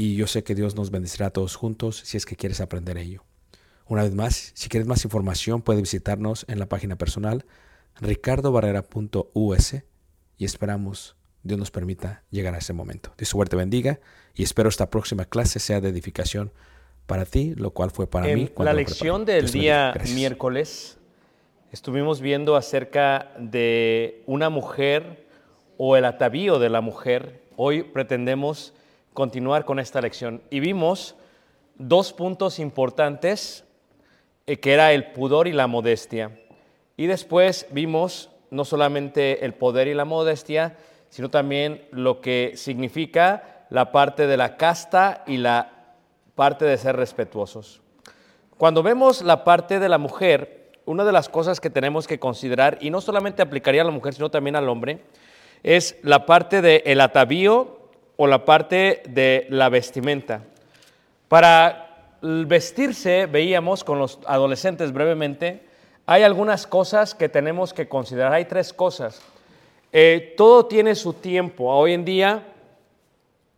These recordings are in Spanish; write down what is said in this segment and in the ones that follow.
y yo sé que Dios nos bendecirá a todos juntos si es que quieres aprender ello. Una vez más, si quieres más información, puedes visitarnos en la página personal ricardobarrera.us y esperamos Dios nos permita llegar a ese momento. Dios suerte bendiga y espero esta próxima clase sea de edificación para ti, lo cual fue para En mí. la lección del día miércoles estuvimos viendo acerca de una mujer o el atavío de la mujer. Hoy pretendemos continuar con esta lección y vimos dos puntos importantes eh, que era el pudor y la modestia. Y después vimos no solamente el poder y la modestia, sino también lo que significa la parte de la casta y la parte de ser respetuosos. Cuando vemos la parte de la mujer, una de las cosas que tenemos que considerar, y no solamente aplicaría a la mujer, sino también al hombre, es la parte del atavío o la parte de la vestimenta. Para vestirse, veíamos con los adolescentes brevemente, hay algunas cosas que tenemos que considerar. Hay tres cosas. Eh, todo tiene su tiempo. Hoy en día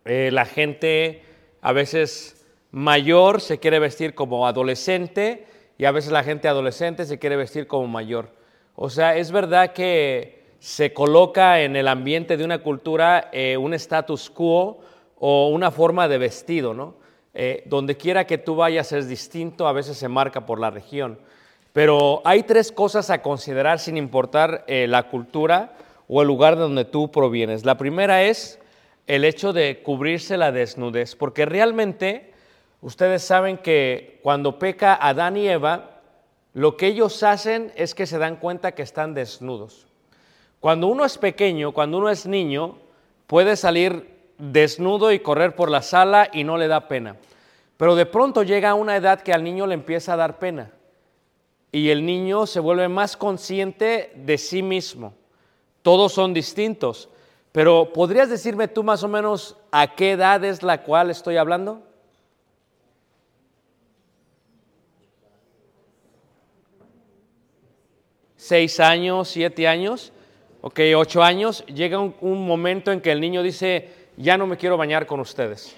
eh, la gente a veces mayor se quiere vestir como adolescente y a veces la gente adolescente se quiere vestir como mayor. O sea, es verdad que se coloca en el ambiente de una cultura eh, un status quo o una forma de vestido, ¿no? Eh, donde quiera que tú vayas es distinto, a veces se marca por la región. Pero hay tres cosas a considerar sin importar eh, la cultura o el lugar de donde tú provienes. La primera es el hecho de cubrirse la desnudez, porque realmente ustedes saben que cuando peca Adán y Eva, lo que ellos hacen es que se dan cuenta que están desnudos. Cuando uno es pequeño, cuando uno es niño, puede salir desnudo y correr por la sala y no le da pena. Pero de pronto llega una edad que al niño le empieza a dar pena y el niño se vuelve más consciente de sí mismo. Todos son distintos, pero ¿podrías decirme tú más o menos a qué edad es la cual estoy hablando? ¿Seis años, siete años? Ok, ocho años. Llega un, momento en que el niño dice, ya no me quiero bañar con ustedes.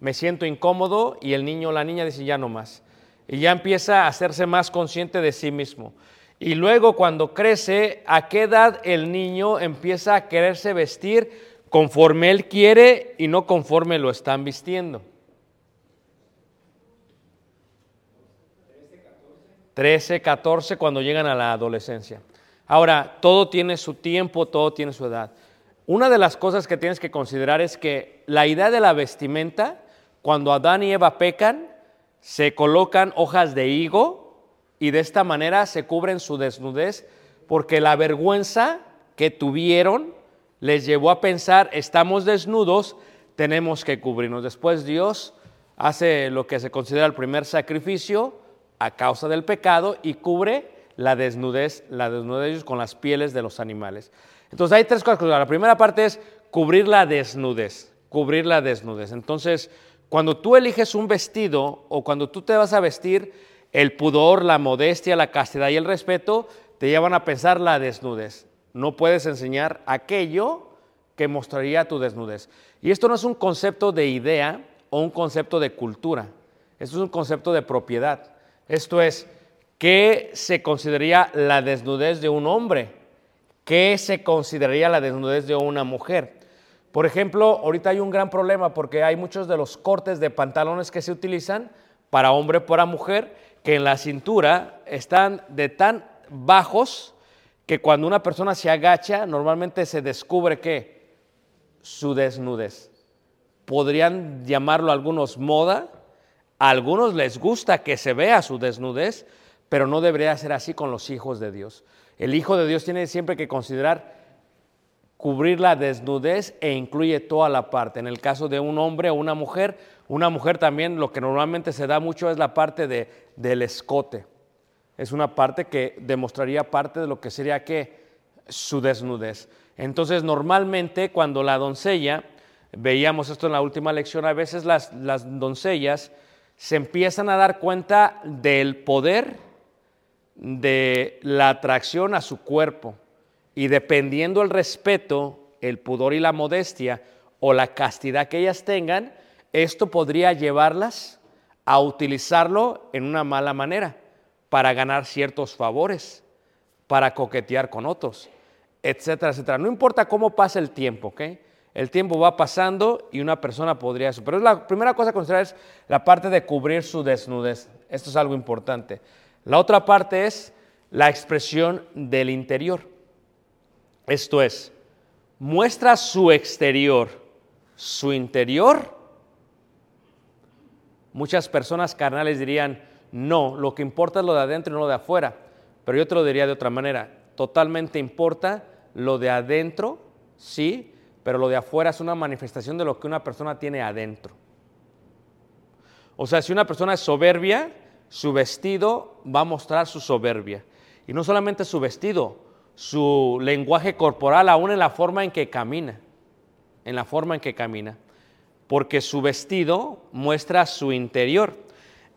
Me siento incómodo y el niño o la niña dice, ya no más. Y ya empieza a hacerse más consciente de sí mismo. Y luego cuando crece, ¿a qué edad el niño empieza a quererse vestir conforme él quiere y no conforme lo están vistiendo? 13, 14 cuando llegan a la adolescencia. Ahora, todo tiene su tiempo, todo tiene su edad. Una de las cosas que tienes que considerar es que la idea de la vestimenta, cuando Adán y Eva pecan, se colocan hojas de higo y de esta manera se cubren su desnudez porque la vergüenza que tuvieron les llevó a pensar, estamos desnudos, tenemos que cubrirnos. Después Dios hace lo que se considera el primer sacrificio a causa del pecado y cubre la desnudez, la desnudez con las pieles de los animales. Entonces hay tres cosas. La primera parte es cubrir la desnudez, cubrir la desnudez. Entonces, cuando tú eliges un vestido o cuando tú te vas a vestir, el pudor, la modestia, la castidad y el respeto te llevan a pensar la desnudez. No puedes enseñar aquello que mostraría tu desnudez. Y esto no es un concepto de idea o un concepto de cultura. Esto es un concepto de propiedad. Esto es, ¿qué se consideraría la desnudez de un hombre? ¿Qué se consideraría la desnudez de una mujer? Por ejemplo, ahorita hay un gran problema porque hay muchos de los cortes de pantalones que se utilizan para hombre para mujer que en la cintura están de tan bajos que cuando una persona se agacha normalmente se descubre su desnudez. Podrían llamarlo algunos moda, a algunos les gusta que se vea su desnudez, pero no debería ser así con los hijos de Dios. El hijo de Dios tiene siempre que considerar cubrir la desnudez e incluye toda la parte. En el caso de un hombre o una mujer, una mujer también lo que normalmente se da mucho es la parte de, del escote. Es una parte que demostraría parte de lo que sería que su desnudez. Entonces, normalmente cuando la doncella, veíamos esto en la última lección, a veces las, las doncellas se empiezan a dar cuenta del poder de la atracción a su cuerpo y dependiendo el respeto, el pudor y la modestia o la castidad que ellas tengan, esto podría llevarlas a utilizarlo en una mala manera para ganar ciertos favores, para coquetear con otros, etcétera, etcétera. No importa cómo pasa el tiempo, ¿ok? El tiempo va pasando y una persona podría eso. Pero la primera cosa a considerar es la parte de cubrir su desnudez. Esto es algo importante. La otra parte es la expresión del interior. Esto es, muestra su exterior, su interior. Muchas personas carnales dirían, no, lo que importa es lo de adentro y no lo de afuera. Pero yo te lo diría de otra manera, totalmente importa lo de adentro, sí, pero lo de afuera es una manifestación de lo que una persona tiene adentro. O sea, si una persona es soberbia, su vestido va a mostrar su soberbia. Y no solamente su vestido, su lenguaje corporal, aún en la forma en que camina, en la forma en que camina, porque su vestido muestra su interior.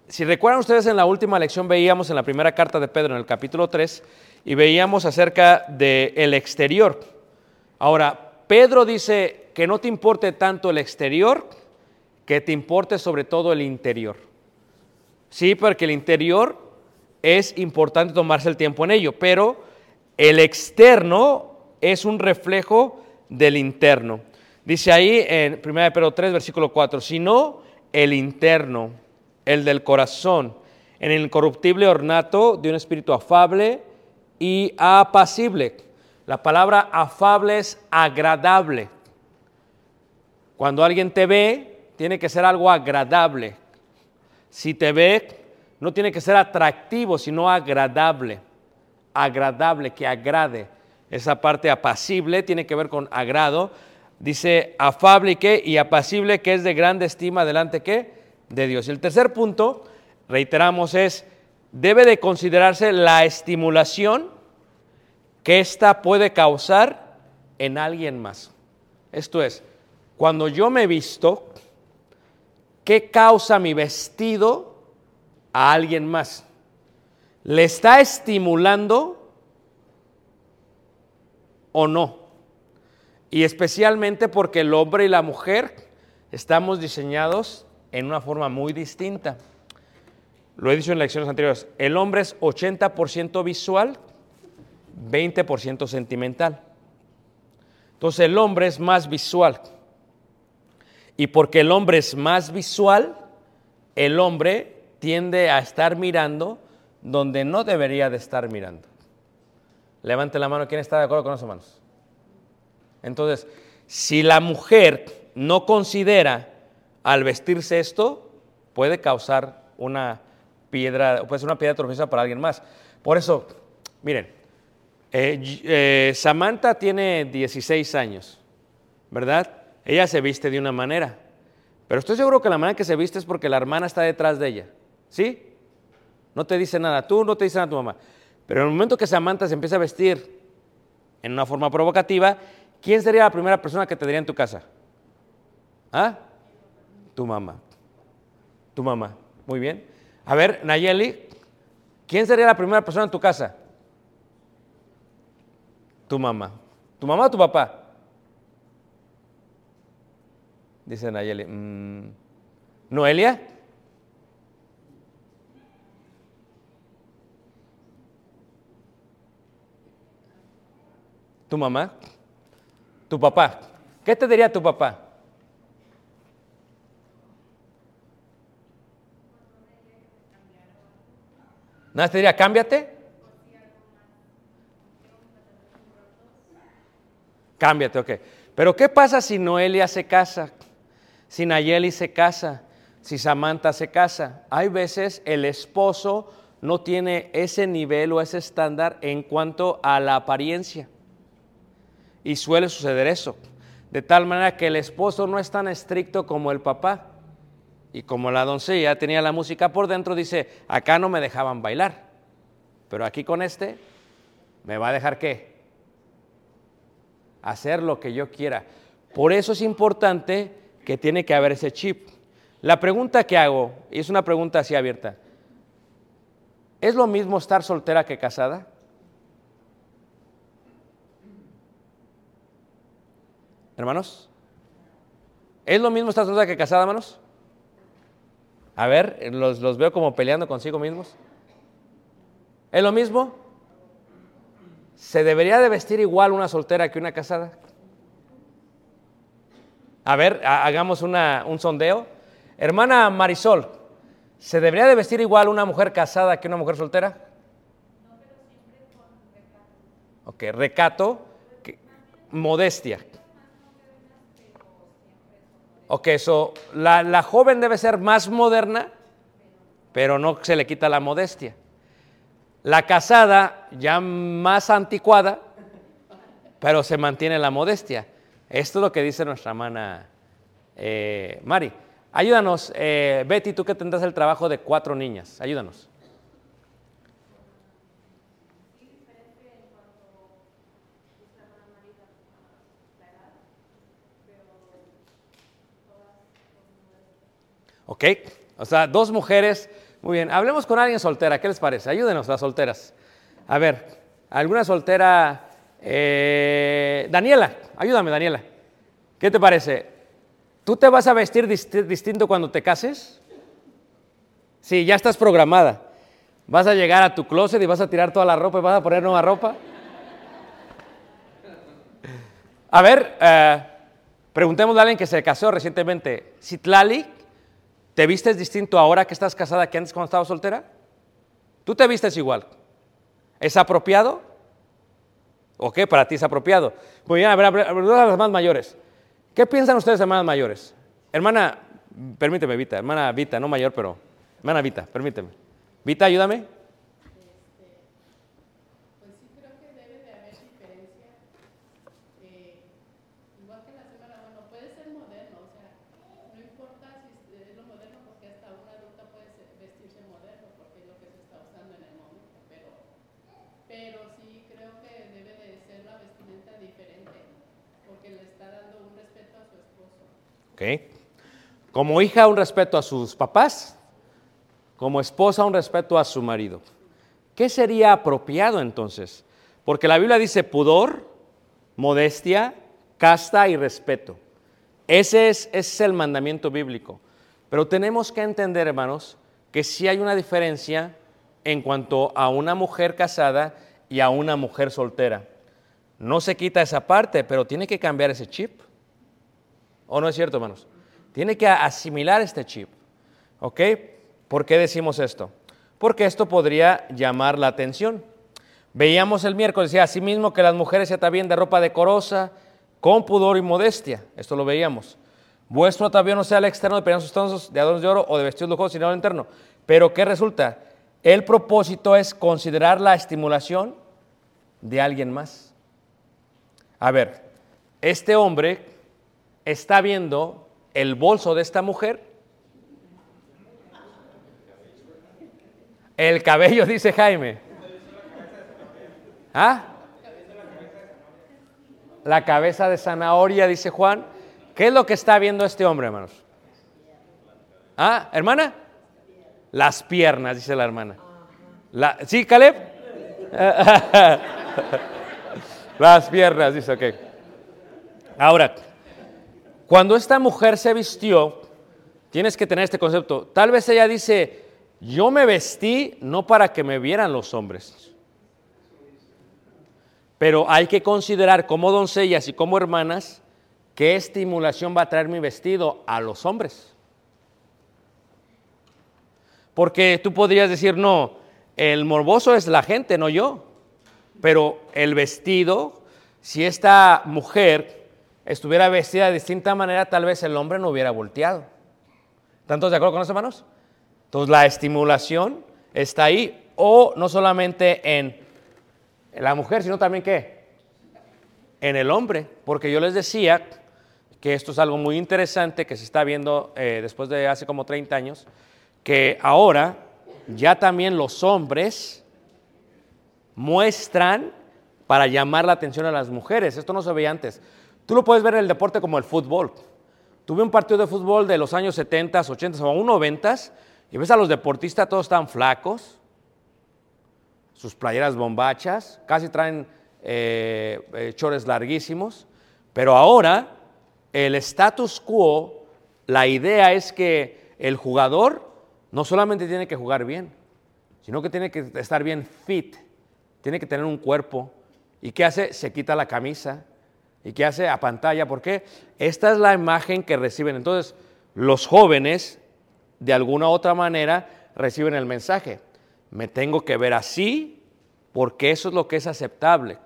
Si recuerdan ustedes en la última lección veíamos en la primera carta de Pedro en el capítulo 3 y veíamos acerca del exterior. Ahora, Pedro dice que no te importe tanto el exterior, que te importe sobre todo el interior. Sí, porque el interior es importante tomarse el tiempo en ello, pero el externo es un reflejo del interno. Dice ahí en 1 Pedro 3, versículo 4, sino el interno, el del corazón, en el incorruptible ornato de un espíritu afable y apacible. La palabra afable es agradable. Cuando alguien te ve, tiene que ser algo agradable. Si te ve, no tiene que ser atractivo, sino agradable. Agradable, que agrade. Esa parte apacible tiene que ver con agrado. Dice afable y qué, y apacible que es de grande estima delante qué, de Dios. Y el tercer punto, reiteramos, es, debe de considerarse la estimulación que ésta puede causar en alguien más. Esto es, cuando yo me visto, ¿qué causa mi vestido a alguien más? ¿Le está estimulando o no? Y especialmente porque el hombre y la mujer estamos diseñados en una forma muy distinta. Lo he dicho en lecciones anteriores, el hombre es 80% visual, 20% sentimental. Entonces el hombre es más visual. Y porque el hombre es más visual, el hombre tiende a estar mirando donde no debería de estar mirando. Levante la mano, ¿quién está de acuerdo con eso, hermanos? Entonces, si la mujer no considera al vestirse esto, puede causar una piedra, puede ser una piedra tropiezo para alguien más. Por eso, miren, eh, eh, Samantha tiene 16 años, ¿verdad? Ella se viste de una manera, pero estoy seguro que la manera que se viste es porque la hermana está detrás de ella, ¿sí? No te dice nada tú, no te dice nada tu mamá. Pero en el momento que Samantha se empieza a vestir en una forma provocativa, ¿quién sería la primera persona que te diría en tu casa? ¿Ah? Tu mamá. Tu mamá. Muy bien. A ver, Nayeli, ¿quién sería la primera persona en tu casa? Tu mamá. ¿Tu mamá o tu papá? Dice Nayeli. "Mm, ¿Noelia? ¿Tu mamá? ¿Tu papá? ¿Qué te diría tu papá? Nada, te diría, cámbiate. Cámbiate, ok. Pero ¿qué pasa si Noelia se casa? Si Nayeli se casa? Si Samantha se casa? Hay veces el esposo no tiene ese nivel o ese estándar en cuanto a la apariencia. Y suele suceder eso. De tal manera que el esposo no es tan estricto como el papá. Y como la doncella tenía la música por dentro, dice, acá no me dejaban bailar. Pero aquí con este, ¿me va a dejar qué? Hacer lo que yo quiera. Por eso es importante que tiene que haber ese chip. La pregunta que hago, y es una pregunta así abierta, ¿es lo mismo estar soltera que casada? Hermanos, ¿es lo mismo estar soltera que casada, hermanos? A ver, los, los veo como peleando consigo mismos. ¿Es lo mismo? ¿Se debería de vestir igual una soltera que una casada? A ver, ha- hagamos una- un sondeo. Hermana Marisol, ¿se debería de vestir igual una mujer casada que una mujer soltera? Ok, recato, que- modestia. Ok, la, la joven debe ser más moderna, pero no se le quita la modestia. La casada ya más anticuada, pero se mantiene la modestia. Esto es lo que dice nuestra hermana eh, Mari. Ayúdanos, eh, Betty, tú que tendrás el trabajo de cuatro niñas, ayúdanos. ¿Ok? O sea, dos mujeres. Muy bien, hablemos con alguien soltera. ¿Qué les parece? Ayúdenos, las solteras. A ver, ¿alguna soltera? Eh, Daniela, ayúdame, Daniela. ¿Qué te parece? ¿Tú te vas a vestir disti- distinto cuando te cases? Sí, ya estás programada. ¿Vas a llegar a tu closet y vas a tirar toda la ropa y vas a poner nueva ropa? A ver, eh, Preguntémosle a alguien que se casó recientemente, Citlali, ¿te vistes distinto ahora que estás casada que antes cuando estabas soltera? ¿Tú te vistes igual? ¿Es apropiado? ¿O qué para ti es apropiado? Muy bien, a ver, a ver, a las más mayores. ¿Qué piensan ustedes, hermanas mayores? Hermana, permíteme, Vita, hermana Vita, no mayor, pero hermana Vita, permíteme. Vita, ayúdame. Pues sí creo que debe de haber diferencia. eh, igual que la semana, bueno, puede ser moderno, o sea, no importa si es lo moderno porque hasta una adulta puede ser- vestirse moderno porque es lo que se está usando en el momento, pero, pero sí creo que debe de ser la vestimenta diferente porque le está dando un respeto a su esposo. Como hija, un respeto a sus papás. Como esposa, un respeto a su marido. ¿Qué sería apropiado entonces? Porque la Biblia dice pudor, modestia, casta y respeto. Ese es, ese es el mandamiento bíblico. Pero tenemos que entender, hermanos, que sí hay una diferencia en cuanto a una mujer casada y a una mujer soltera. No se quita esa parte, pero tiene que cambiar ese chip. ¿O no es cierto, hermanos? Tiene que asimilar este chip. ¿Ok? ¿Por qué decimos esto? Porque esto podría llamar la atención. Veíamos el miércoles, decía, asimismo que las mujeres se atavíen de ropa decorosa, con pudor y modestia. Esto lo veíamos. Vuestro atavío no sea el externo de pequeños sustancias de adornos de oro o de vestidos lujosos, sino el interno. Pero ¿qué resulta? El propósito es considerar la estimulación de alguien más. A ver, este hombre está viendo el bolso de esta mujer. El cabello, dice Jaime. ¿Ah? La cabeza de zanahoria, dice Juan. ¿Qué es lo que está viendo este hombre, hermanos? ¿Ah, hermana? Las piernas, dice la hermana. ¿Sí, Caleb? Las piernas, dice, ok. Ahora, cuando esta mujer se vistió, tienes que tener este concepto. Tal vez ella dice, yo me vestí no para que me vieran los hombres. Pero hay que considerar como doncellas y como hermanas qué estimulación va a traer mi vestido a los hombres. Porque tú podrías decir, no, el morboso es la gente, no yo. Pero el vestido, si esta mujer estuviera vestida de distinta manera, tal vez el hombre no hubiera volteado. ¿Están todos de acuerdo con eso, hermanos? Entonces la estimulación está ahí, o no solamente en la mujer, sino también qué? En el hombre, porque yo les decía que esto es algo muy interesante que se está viendo eh, después de hace como 30 años, que ahora ya también los hombres muestran para llamar la atención a las mujeres. Esto no se veía antes. Tú lo puedes ver en el deporte como el fútbol. Tuve un partido de fútbol de los años 70, 80 o aún 90 y ves a los deportistas, todos están flacos, sus playeras bombachas, casi traen eh, eh, chores larguísimos, pero ahora el status quo, la idea es que el jugador no solamente tiene que jugar bien, sino que tiene que estar bien fit, tiene que tener un cuerpo. ¿Y qué hace? Se quita la camisa. ¿Y qué hace? A pantalla. ¿Por qué? Esta es la imagen que reciben. Entonces, los jóvenes, de alguna u otra manera, reciben el mensaje. Me tengo que ver así porque eso es lo que es aceptable,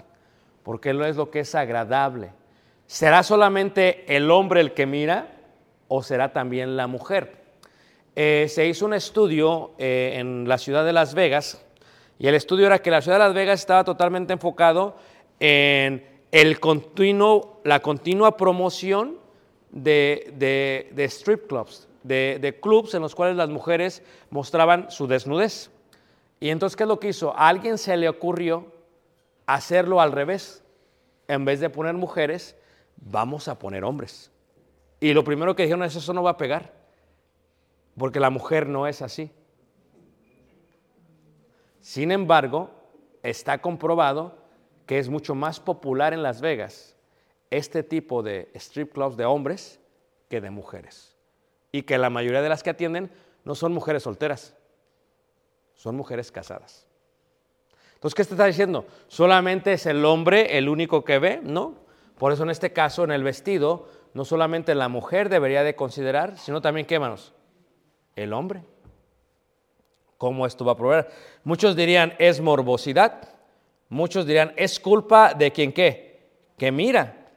porque no es lo que es agradable. ¿Será solamente el hombre el que mira o será también la mujer? Eh, se hizo un estudio eh, en la ciudad de Las Vegas y el estudio era que la ciudad de Las Vegas estaba totalmente enfocado en el continuo, la continua promoción de, de- de strip clubs, de, de clubs en los cuales las mujeres mostraban su desnudez. Y entonces, ¿qué es lo que hizo? A alguien se le ocurrió hacerlo al revés. En vez de poner mujeres, vamos a poner hombres. Y lo primero que dijeron es, eso no va a pegar, porque la mujer no es así. Sin embargo, está comprobado que es mucho más popular en Las Vegas este tipo de strip clubs de hombres que de mujeres. Y que la mayoría de las que atienden no son mujeres solteras, son mujeres casadas. Entonces, ¿qué te está diciendo? ¿Solamente es el hombre el único que ve? No. Por eso en este caso, en el vestido, no solamente la mujer debería de considerar, sino también, ¿qué hermanos? El hombre. ¿Cómo esto va a proveer? Muchos dirían, es morbosidad. Muchos dirían, es culpa de quien qué? Que mira.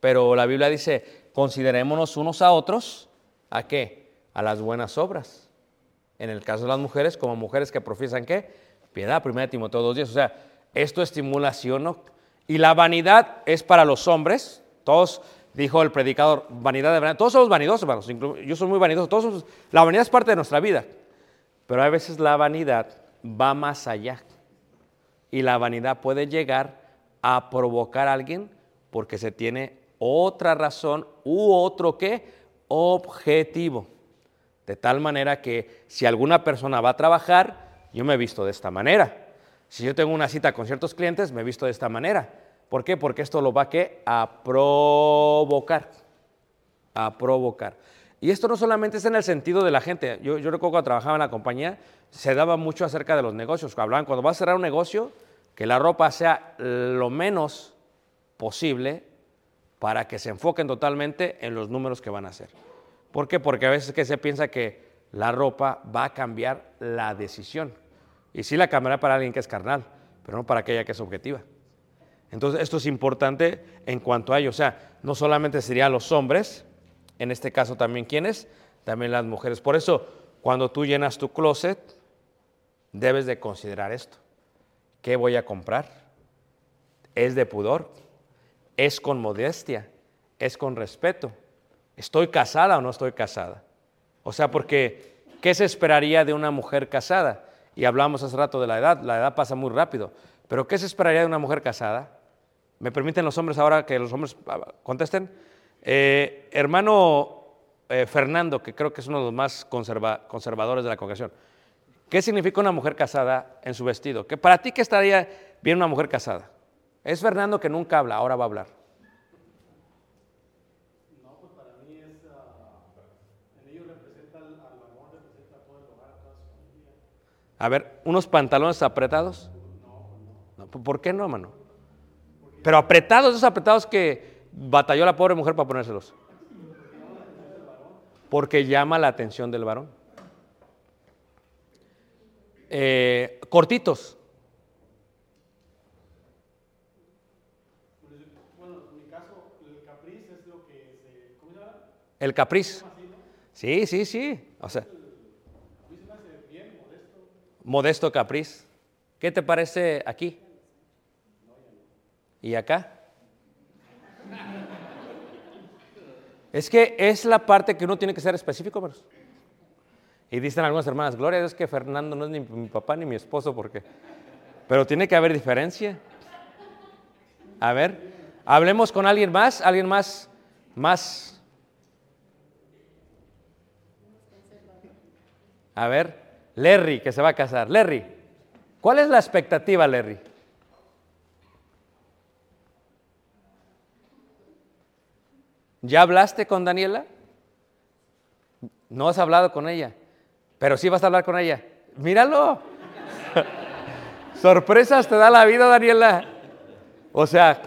Pero la Biblia dice, considerémonos unos a otros, ¿a qué? A las buenas obras. En el caso de las mujeres, como mujeres que profesan qué? Piedad, 1 Timoteo 2.10. O sea, esto estimula, ¿sí o no? Y la vanidad es para los hombres. Todos, dijo el predicador, vanidad de vanidad. Todos somos vanidosos, hermanos. Yo soy muy vanidoso. Todos la vanidad es parte de nuestra vida. Pero a veces la vanidad va más allá. Y la vanidad puede llegar a provocar a alguien porque se tiene otra razón u otro qué? Objetivo. De tal manera que si alguna persona va a trabajar, yo me he visto de esta manera. Si yo tengo una cita con ciertos clientes, me he visto de esta manera. ¿Por qué? Porque esto lo va ¿qué? a provocar. A provocar. Y esto no solamente es en el sentido de la gente. Yo, yo recuerdo cuando trabajaba en la compañía, se daba mucho acerca de los negocios. Hablaban, cuando vas a cerrar un negocio, que la ropa sea lo menos posible para que se enfoquen totalmente en los números que van a hacer. ¿Por qué? Porque a veces que se piensa que la ropa va a cambiar la decisión. Y sí la cambiará para alguien que es carnal, pero no para aquella que es objetiva. Entonces, esto es importante en cuanto a ello. O sea, no solamente serían los hombres, en este caso también quiénes, también las mujeres. Por eso, cuando tú llenas tu closet, debes de considerar esto. ¿Qué voy a comprar? ¿Es de pudor? ¿Es con modestia? ¿Es con respeto? ¿Estoy casada o no estoy casada? O sea, porque ¿qué se esperaría de una mujer casada? Y hablamos hace rato de la edad, la edad pasa muy rápido, pero ¿qué se esperaría de una mujer casada? ¿Me permiten los hombres ahora que los hombres ah, contesten? Eh, hermano eh, Fernando, que creo que es uno de los más conserva- conservadores de la congregación, ¿qué significa una mujer casada en su vestido? ¿Que ¿Para ti qué estaría bien una mujer casada? Es Fernando que nunca habla, ahora va a hablar. A ver, ¿unos pantalones apretados? No. ¿Por qué no, mano? Pero apretados, esos apretados que batalló la pobre mujer para ponérselos. Porque llama la atención del varón. Eh, cortitos. El capriz. Sí, sí, sí. O sea, modesto capriz. ¿Qué te parece aquí? ¿Y acá? Es que es la parte que uno tiene que ser específico, hermanos. Y dicen algunas hermanas, gloria a Dios que Fernando no es ni mi papá ni mi esposo, porque... Pero tiene que haber diferencia. A ver, hablemos con alguien más, alguien más, más. A ver, Larry, que se va a casar. Larry, ¿cuál es la expectativa, Larry? ¿Ya hablaste con Daniela? No has hablado con ella, pero sí vas a hablar con ella. Míralo. Sorpresas te da la vida, Daniela. O sea,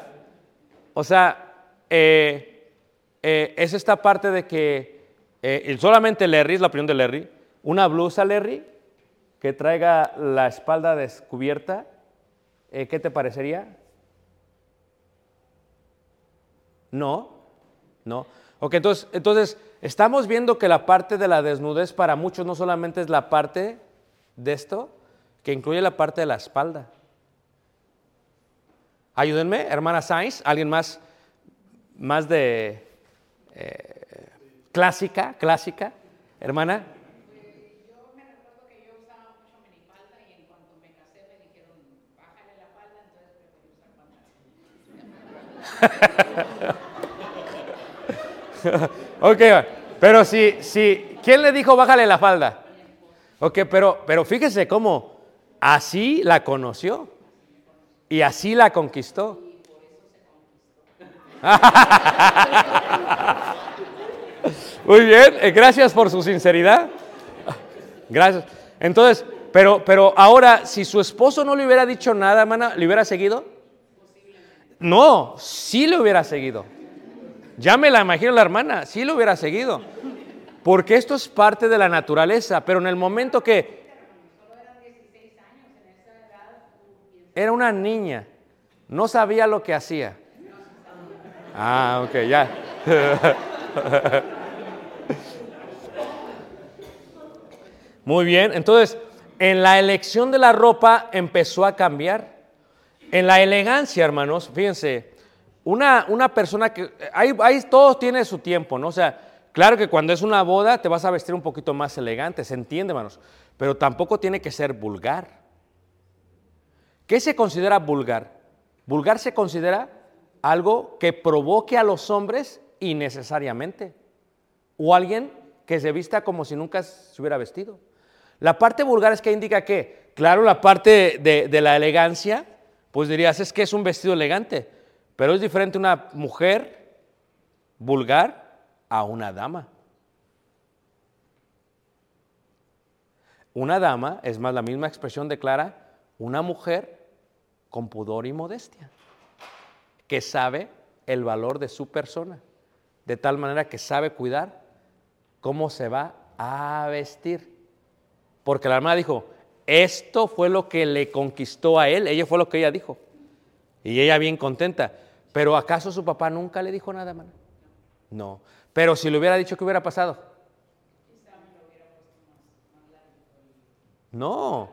o sea, eh, eh, es esta parte de que eh, solamente Larry, es la opinión de Larry, una blusa, Larry, que traiga la espalda descubierta, ¿qué te parecería? No, no. Ok, entonces, entonces estamos viendo que la parte de la desnudez para muchos no solamente es la parte de esto, que incluye la parte de la espalda. Ayúdenme, hermana Sainz, alguien más, más de eh, clásica, clásica, hermana. ok, pero si, si, ¿quién le dijo bájale la falda? Ok, pero, pero fíjese cómo así la conoció y así la conquistó. Muy bien, eh, gracias por su sinceridad. Gracias. Entonces, pero, pero ahora, si su esposo no le hubiera dicho nada, hermana, ¿le hubiera seguido? No, sí le hubiera seguido. Ya me la imagino la hermana, sí lo hubiera seguido. Porque esto es parte de la naturaleza, pero en el momento que... Era una niña, no sabía lo que hacía. Ah, ok, ya. Muy bien, entonces en la elección de la ropa empezó a cambiar. En la elegancia, hermanos, fíjense, una, una persona que, ahí, ahí todo tiene su tiempo, ¿no? O sea, claro que cuando es una boda te vas a vestir un poquito más elegante, se entiende, hermanos, pero tampoco tiene que ser vulgar. ¿Qué se considera vulgar? Vulgar se considera algo que provoque a los hombres innecesariamente. O alguien que se vista como si nunca se hubiera vestido. La parte vulgar es que indica que, claro, la parte de, de la elegancia, pues dirías, es que es un vestido elegante, pero es diferente una mujer vulgar a una dama. Una dama es más la misma expresión declara una mujer con pudor y modestia, que sabe el valor de su persona, de tal manera que sabe cuidar cómo se va a vestir. Porque la hermana dijo, esto fue lo que le conquistó a él, ella fue lo que ella dijo. Y ella bien contenta. Pero ¿acaso su papá nunca le dijo nada, hermana? No. Pero si le hubiera dicho, ¿qué hubiera pasado? No.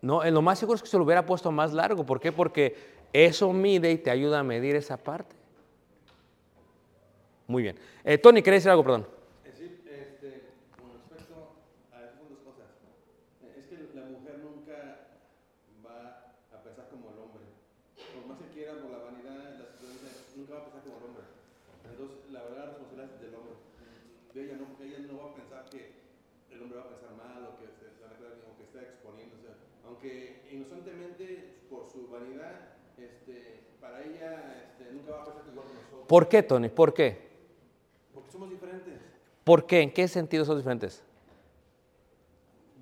No, lo más seguro es que se lo hubiera puesto más largo. ¿Por qué? Porque eso mide y te ayuda a medir esa parte. Muy bien. Eh, Tony, ¿querés decir algo? Perdón. Es decir, este, con respecto a esas dos cosas, eh, es que la mujer nunca va a pensar como el hombre. Por más que quiera, por la vanidad, la situación, nunca va a pensar como el hombre. Entonces, la verdad, la responsabilidad es del hombre. De ella no, ella no va a pensar que el hombre va a pensar mal o que, se- la verdad, o que está exponiéndose. Aunque inocentemente, por su vanidad, este, para ella este, nunca va a pensar igual que nosotros. ¿Por qué, Tony? ¿Por qué? Porque somos diferentes. ¿Por qué? ¿En qué sentido son diferentes?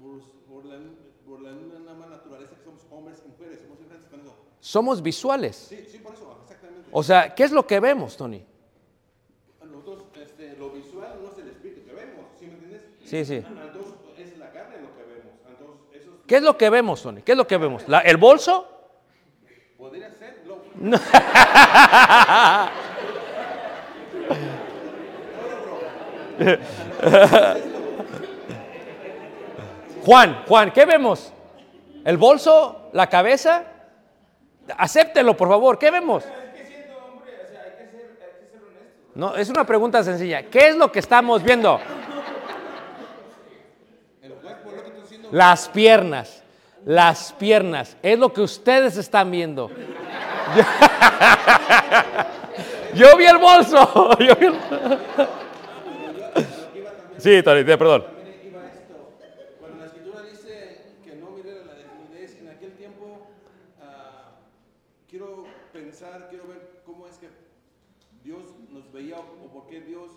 por, por la, por la misma naturaleza que somos hombres y mujeres, somos diferentes con eso. Somos visuales. Sí, sí, por eso, exactamente. O sea, ¿qué es lo que vemos, Tony? Nosotros, este, lo visual no es el espíritu que vemos, ¿sí me entiendes? Sí, sí. Entonces, es la carne lo que vemos. Entonces, eso es- ¿Qué es lo que vemos, Tony? ¿Qué es lo que vemos? ¿La- ¿El bolso? Podría ser lo Juan, Juan, ¿qué vemos? ¿El bolso? ¿La cabeza? Acéptelo, por favor. ¿Qué vemos? No, es una pregunta sencilla. ¿Qué es lo que estamos viendo? Las piernas. Las piernas. Es lo que ustedes están viendo. Yo vi el bolso. Yo vi el- Sí, Tony, perdón. Quiero pensar, quiero ver cómo es que Dios nos veía o, por qué Dios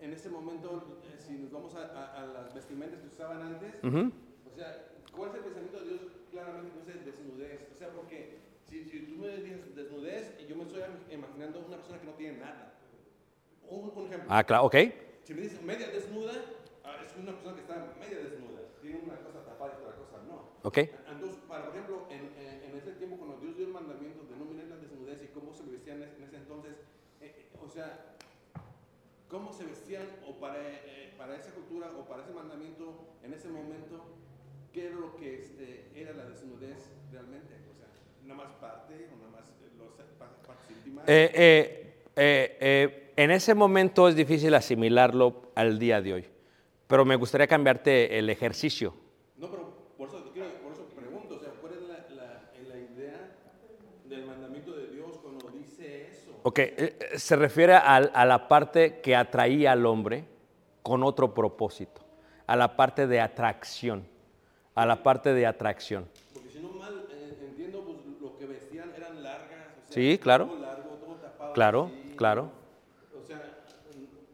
en ese momento, eh, si nos vamos a, a- a las vestimentas que usaban antes, ¿cuál es el pensamiento de Dios? Claramente no es desnudez. O sea, porque si, si tú me dices desnudez, yo me estoy imaginando una persona que no tiene nada. Un, un ejemplo. Ah, claro, ok. Si me dices media desnuda, ah, es una persona que está media desnuda. Tiene una cosa tapada y otra cosa no. Ok. Entonces, para, por ejemplo, en, en- ese tiempo cuando Dios dio el mandamiento de no mirar la desnudez y cómo se vestían en ese entonces, eh, eh, o sea, cómo se vestían o para, eh, para esa cultura o para ese mandamiento en ese momento, qué era lo que este, era la desnudez realmente. O sea, nada más parte o nada más eh, los pa- partes íntimas. Eh, eh, eh, eh, en ese momento es difícil asimilarlo al día de hoy, pero me gustaría cambiarte el ejercicio. No, pero por eso, quiero- por eso pregunto, o sea, ¿cuál es la, la- la idea del mandamiento de Dios cuando dice eso? Ok, eh, eh, se refiere al- a, la parte que atraía al hombre con otro propósito, a la parte de atracción, a la parte de atracción. Porque si no mal eh, entiendo, pues lo que vestían eran largas, o sea, Sí, claro. todo largo, todo tapado Claro, así. Claro. O sea,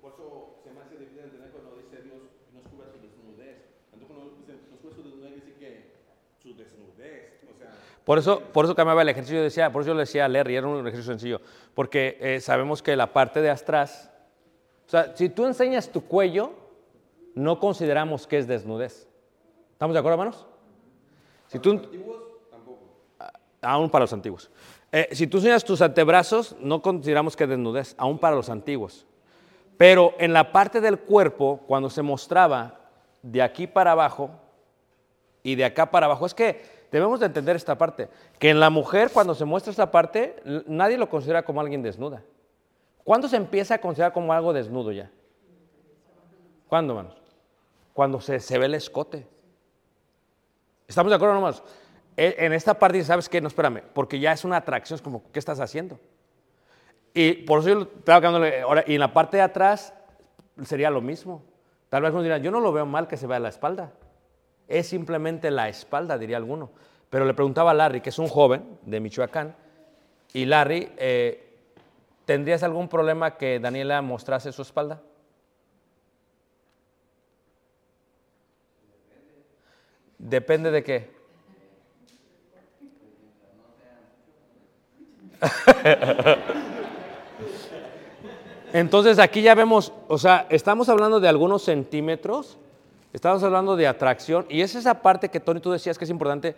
por eso se me hace difícil entender cuando dice Dios nos cubre su desnudez. Entonces cuando dice nos cubre su desnudez, dice que su desnudez, o sea, Por eso, por eso cambiaba el ejercicio, yo decía, por eso yo le decía a Larry, era un ejercicio sencillo, porque eh, sabemos que la parte de atrás O sea, si tú enseñas tu cuello, no consideramos que es desnudez. ¿Estamos de acuerdo, hermanos? Si tú, Antiguos, tampoco. aún para los antiguos. Eh, si tú enseñas tus antebrazos, no consideramos que es desnudez, aún para los antiguos. Pero en la parte del cuerpo, cuando se mostraba de aquí para abajo y de acá para abajo, es que debemos de entender esta parte, que en la mujer cuando se muestra esta parte, nadie lo considera como alguien desnuda. ¿Cuándo se empieza a considerar como algo desnudo ya? ¿Cuándo, hermanos? Cuando se, se ve el escote. ¿Estamos de acuerdo nomás? E- En esta parte, ¿sabes qué? No, espérame, porque ya es una atracción, es como, ¿qué estás haciendo? Y por eso yo estaba dándole- ahora, y en la parte de atrás sería lo mismo. Tal vez uno dirá, yo no lo veo mal que se vea la espalda. Es simplemente la espalda, diría alguno. Pero le preguntaba a Larry, que es un joven de Michoacán, y Larry, eh, ¿tendrías algún problema que Daniela mostrase su espalda? Depende de qué. Entonces aquí ya vemos, o sea, estamos hablando de algunos centímetros, estamos hablando de atracción, y es esa parte que Tony tú decías que es importante,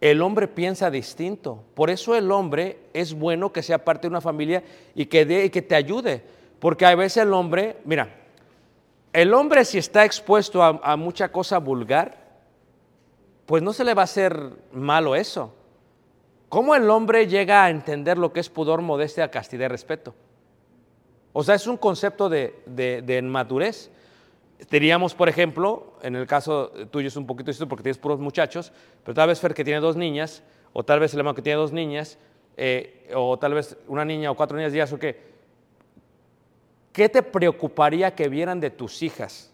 el hombre piensa distinto, por eso el hombre es bueno que sea parte de una familia y que, dé, y que te ayude, porque a veces el hombre, mira, el hombre si está expuesto a, a mucha cosa vulgar, pues no se le va a hacer malo eso. ¿Cómo el hombre llega a entender lo que es pudor, modestia, castidad y respeto? O sea, es un concepto de, de, de madurez. Diríamos, por ejemplo, en el caso tuyo es un poquito distinto porque tienes puros muchachos, pero tal vez Fer que tiene dos niñas, o tal vez el hermano que tiene dos niñas, eh, o tal vez una niña o cuatro niñas, días o qué. ¿Qué te preocuparía que vieran de tus hijas?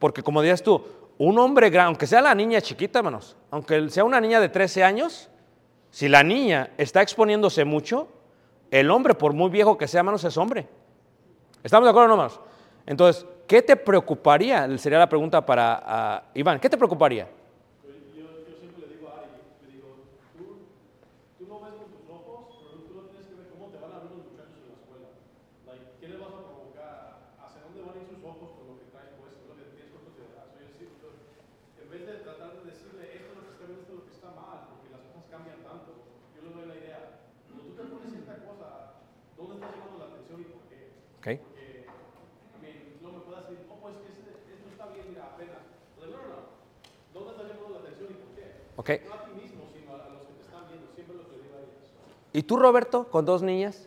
Porque como dirías tú, un hombre grande, aunque sea la niña chiquita, hermanos, aunque sea una niña de 13 años, si la niña está exponiéndose mucho, el hombre, por muy viejo que sea, hermanos, es hombre. ¿Estamos de acuerdo, no, hermanos? Entonces, ¿qué te preocuparía? Sería la pregunta para ah, Iván. ¿Qué te preocuparía? Yo, yo siempre le digo a Ari, le digo, tú, tú no ves con tus ojos, pero tú lo tienes que ver cómo te van a ver los muchachos en la escuela. Like, ¿Qué le vas a provocar? ¿Hacia dónde van a ir sus ojos con lo que traes puesto? Es lo que tienes que considerar. So, yo siempre, en vez de tratar de decirle esto es lo que está bien, esto es lo que está mal, porque las cosas cambian tanto, yo le doy la idea. Cuando tú te pones cierta cosa, ¿dónde estás llamando la atención y por qué? Okay. Porque, I mean, no me puedas decir, oh, pues que este- esto está bien, mira, apenas. Pues, no, no, no. ¿Dónde estás llamando la atención y por qué? Ok. No a ti mismo, sino a, los que te están viendo. Siempre los. ¿Y tú, Roberto, con dos niñas?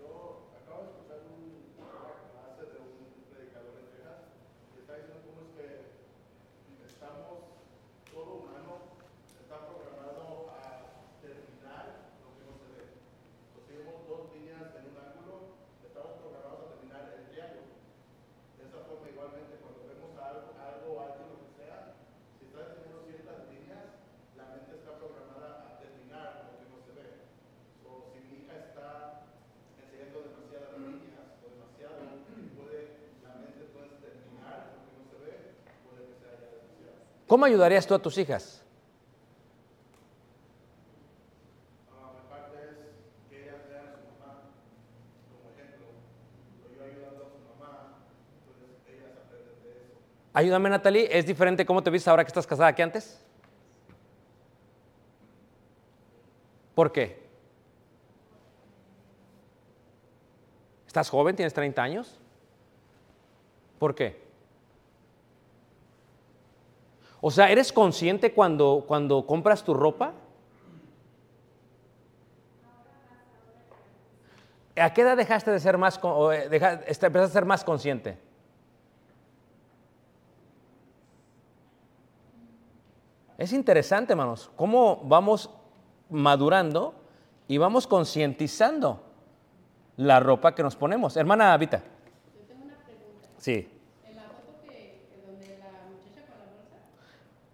Yo acabo de escuchar un- una clase de un predicador en Texas y está diciendo cómo es que estamos, todo humano está programado a terminar lo que no se ve. Entonces, si vemos dos líneas en un ángulo, estamos programados a terminar el triángulo. De esa forma, igualmente, cuando vemos algo, algo alguien, lo que sea, si está enseñando ciertas líneas, la mente está programada a terminar lo que no se ve. So, si mi hija está enseñando demasiadas líneas o demasiado, puede, la mente puede terminar lo que no se ve, puede que sea ya demasiado. ¿Cómo ayudarías tú a tus hijas? Mi parte es que ellas vean a su mamá como ejemplo. So, yo ayudando a su mamá, entonces ellas aprenden de eso. Ayúdame, Natalie. ¿Es diferente cómo te viste ahora que estás casada que antes? ¿Por qué? ¿Estás joven? ¿Tienes 30 años? ¿Por qué? O sea, ¿eres consciente cuando, cuando compras tu ropa? ¿A qué edad dejaste de ser más, o, eh, este, empezaste a ser más consciente? Es interesante, hermanos, cómo vamos madurando y vamos concientizando la ropa que nos ponemos. Hermana Vita. Yo tengo una pregunta. Sí.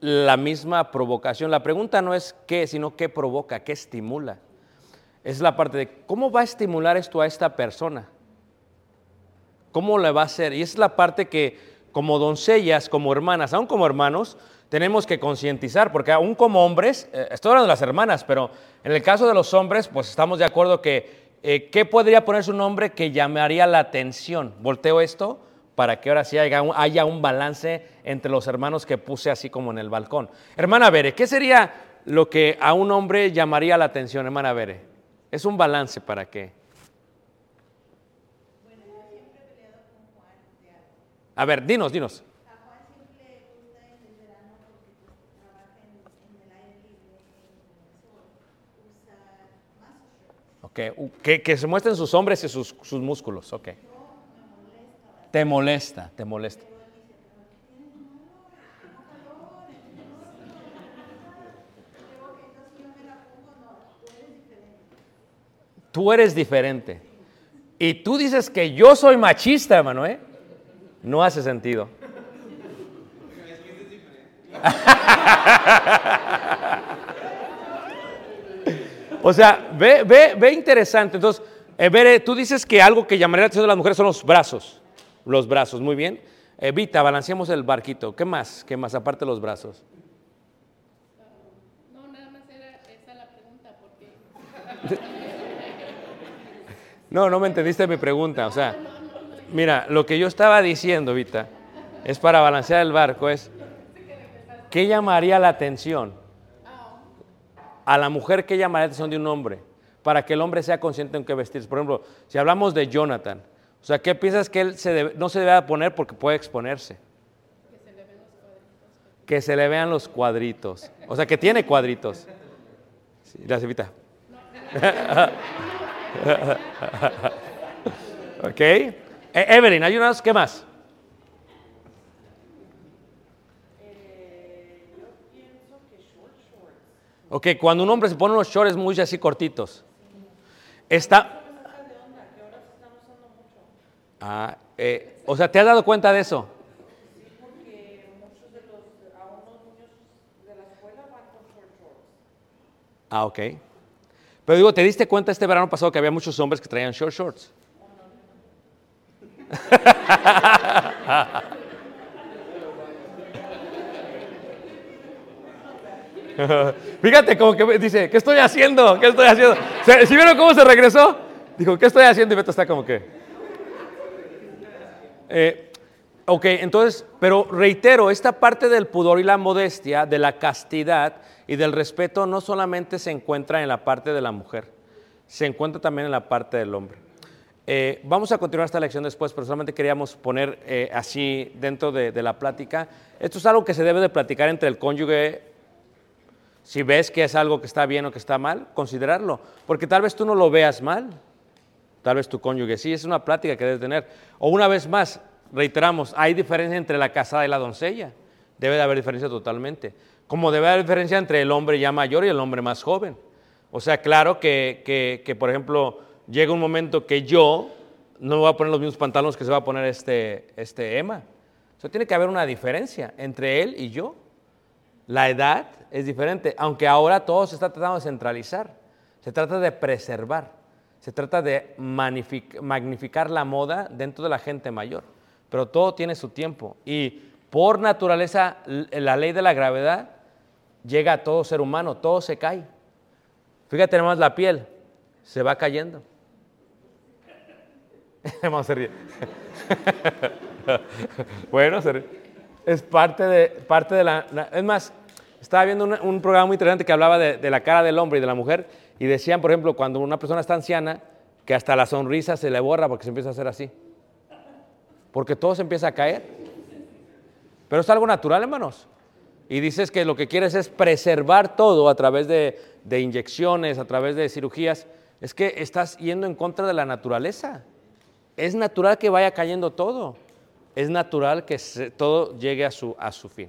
la misma provocación. La pregunta no es qué, sino qué provoca, qué estimula. Es la parte de cómo va a estimular esto a esta persona. ¿Cómo le va a hacer? Y es la parte que como doncellas, como hermanas, aún como hermanos, tenemos que concientizar, porque aún como hombres, eh, estoy hablando de las hermanas, pero en el caso de los hombres, pues estamos de acuerdo que, eh, ¿qué podría poner su nombre que llamaría la atención? Volteo esto para que ahora sí haya un, balance entre los hermanos que puse así como en el balcón. Hermana Bere, ¿qué sería lo que a un hombre llamaría la atención, hermana Bere? Es un balance para qué. A ver, dinos, dinos. A Juan siempre que se muestren sus hombres y sus, sus músculos. Ok. Te molesta, te molesta. Tú eres diferente. Y tú dices que yo soy machista, hermano, ¿eh? No hace sentido. O sea, ve, ve, ve interesante. Entonces, eh, tú dices que algo que llamaría la atención de las mujeres son los brazos. Los brazos, muy bien. Evita, balanceamos el barquito. ¿Qué más? ¿Qué más? Aparte de los brazos. No, nada más era esa la pregunta, porque No, no me entendiste mi pregunta. O sea, mira, lo que yo estaba diciendo, Vita, es para balancear el barco, es ¿qué llamaría la atención? A la mujer, ¿qué llamaría la atención de un hombre? Para que el hombre sea consciente en qué vestirse. Por ejemplo, si hablamos de Jonathan, o sea, ¿qué piensas que él se no se debe poner porque puede exponerse? Que se le vean los cuadritos. O sea, que tiene cuadritos. Sí, gracias, Vita. ok. E- Evelyn, ayúdanos, ¿qué más? Ok, cuando un hombre se pone unos shorts muy así cortitos. Está... Ah, eh, o sea, ¿te has dado cuenta de eso? Ah, ok. Pero digo, ¿te diste cuenta este verano pasado que había muchos hombres que traían short shorts? Fíjate como que dice, ¿qué estoy haciendo? ¿Qué estoy haciendo? ¿Se- ¿Sí vieron cómo se regresó? Dijo, ¿qué estoy haciendo? Y Beto está como que... Eh, ok, entonces, pero reitero, esta parte del pudor y la modestia, de la castidad y del respeto no solamente se encuentra en la parte de la mujer, se encuentra también en la parte del hombre. Eh, vamos a continuar esta lección después, pero solamente queríamos poner eh, así dentro de, de la plática. Esto es algo que se debe de platicar entre el cónyuge. Si ves que es algo que está bien o que está mal, considerarlo, porque tal vez tú no lo veas mal, Tal vez tu cónyuge, sí, es una plática que debes tener. O una vez más, reiteramos, hay diferencia entre la casada y la doncella. Debe de haber diferencia totalmente. Como debe haber diferencia entre el hombre ya mayor y el hombre más joven. O sea, claro que, que- que, por ejemplo, llega un momento que yo no me voy a poner los mismos pantalones que se va a poner este, este Emma. O sea, tiene que haber una diferencia entre él y yo. La edad es diferente, aunque ahora todo se está tratando de centralizar. Se trata de preservar. Se trata de magnific- magnificar la moda dentro de la gente mayor. Pero todo tiene su tiempo. Y por naturaleza, la ley de la gravedad llega a todo ser humano, todo se cae. Fíjate nomás la piel, se va cayendo. Vamos a ríe. bueno, se ríe. es parte de, parte de la- Es más, estaba viendo un, un programa muy interesante que hablaba de, de la cara del hombre y de la mujer y decían, por ejemplo, cuando una persona está anciana, que hasta la sonrisa se le borra porque se empieza a hacer así. Porque todo se empieza a caer. Pero es algo natural, hermanos. Y dices que lo que quieres es preservar todo a través de, de inyecciones, a través de cirugías. Es que estás yendo en contra de la naturaleza. Es natural que vaya cayendo todo. Es natural que todo llegue a su, a su fin.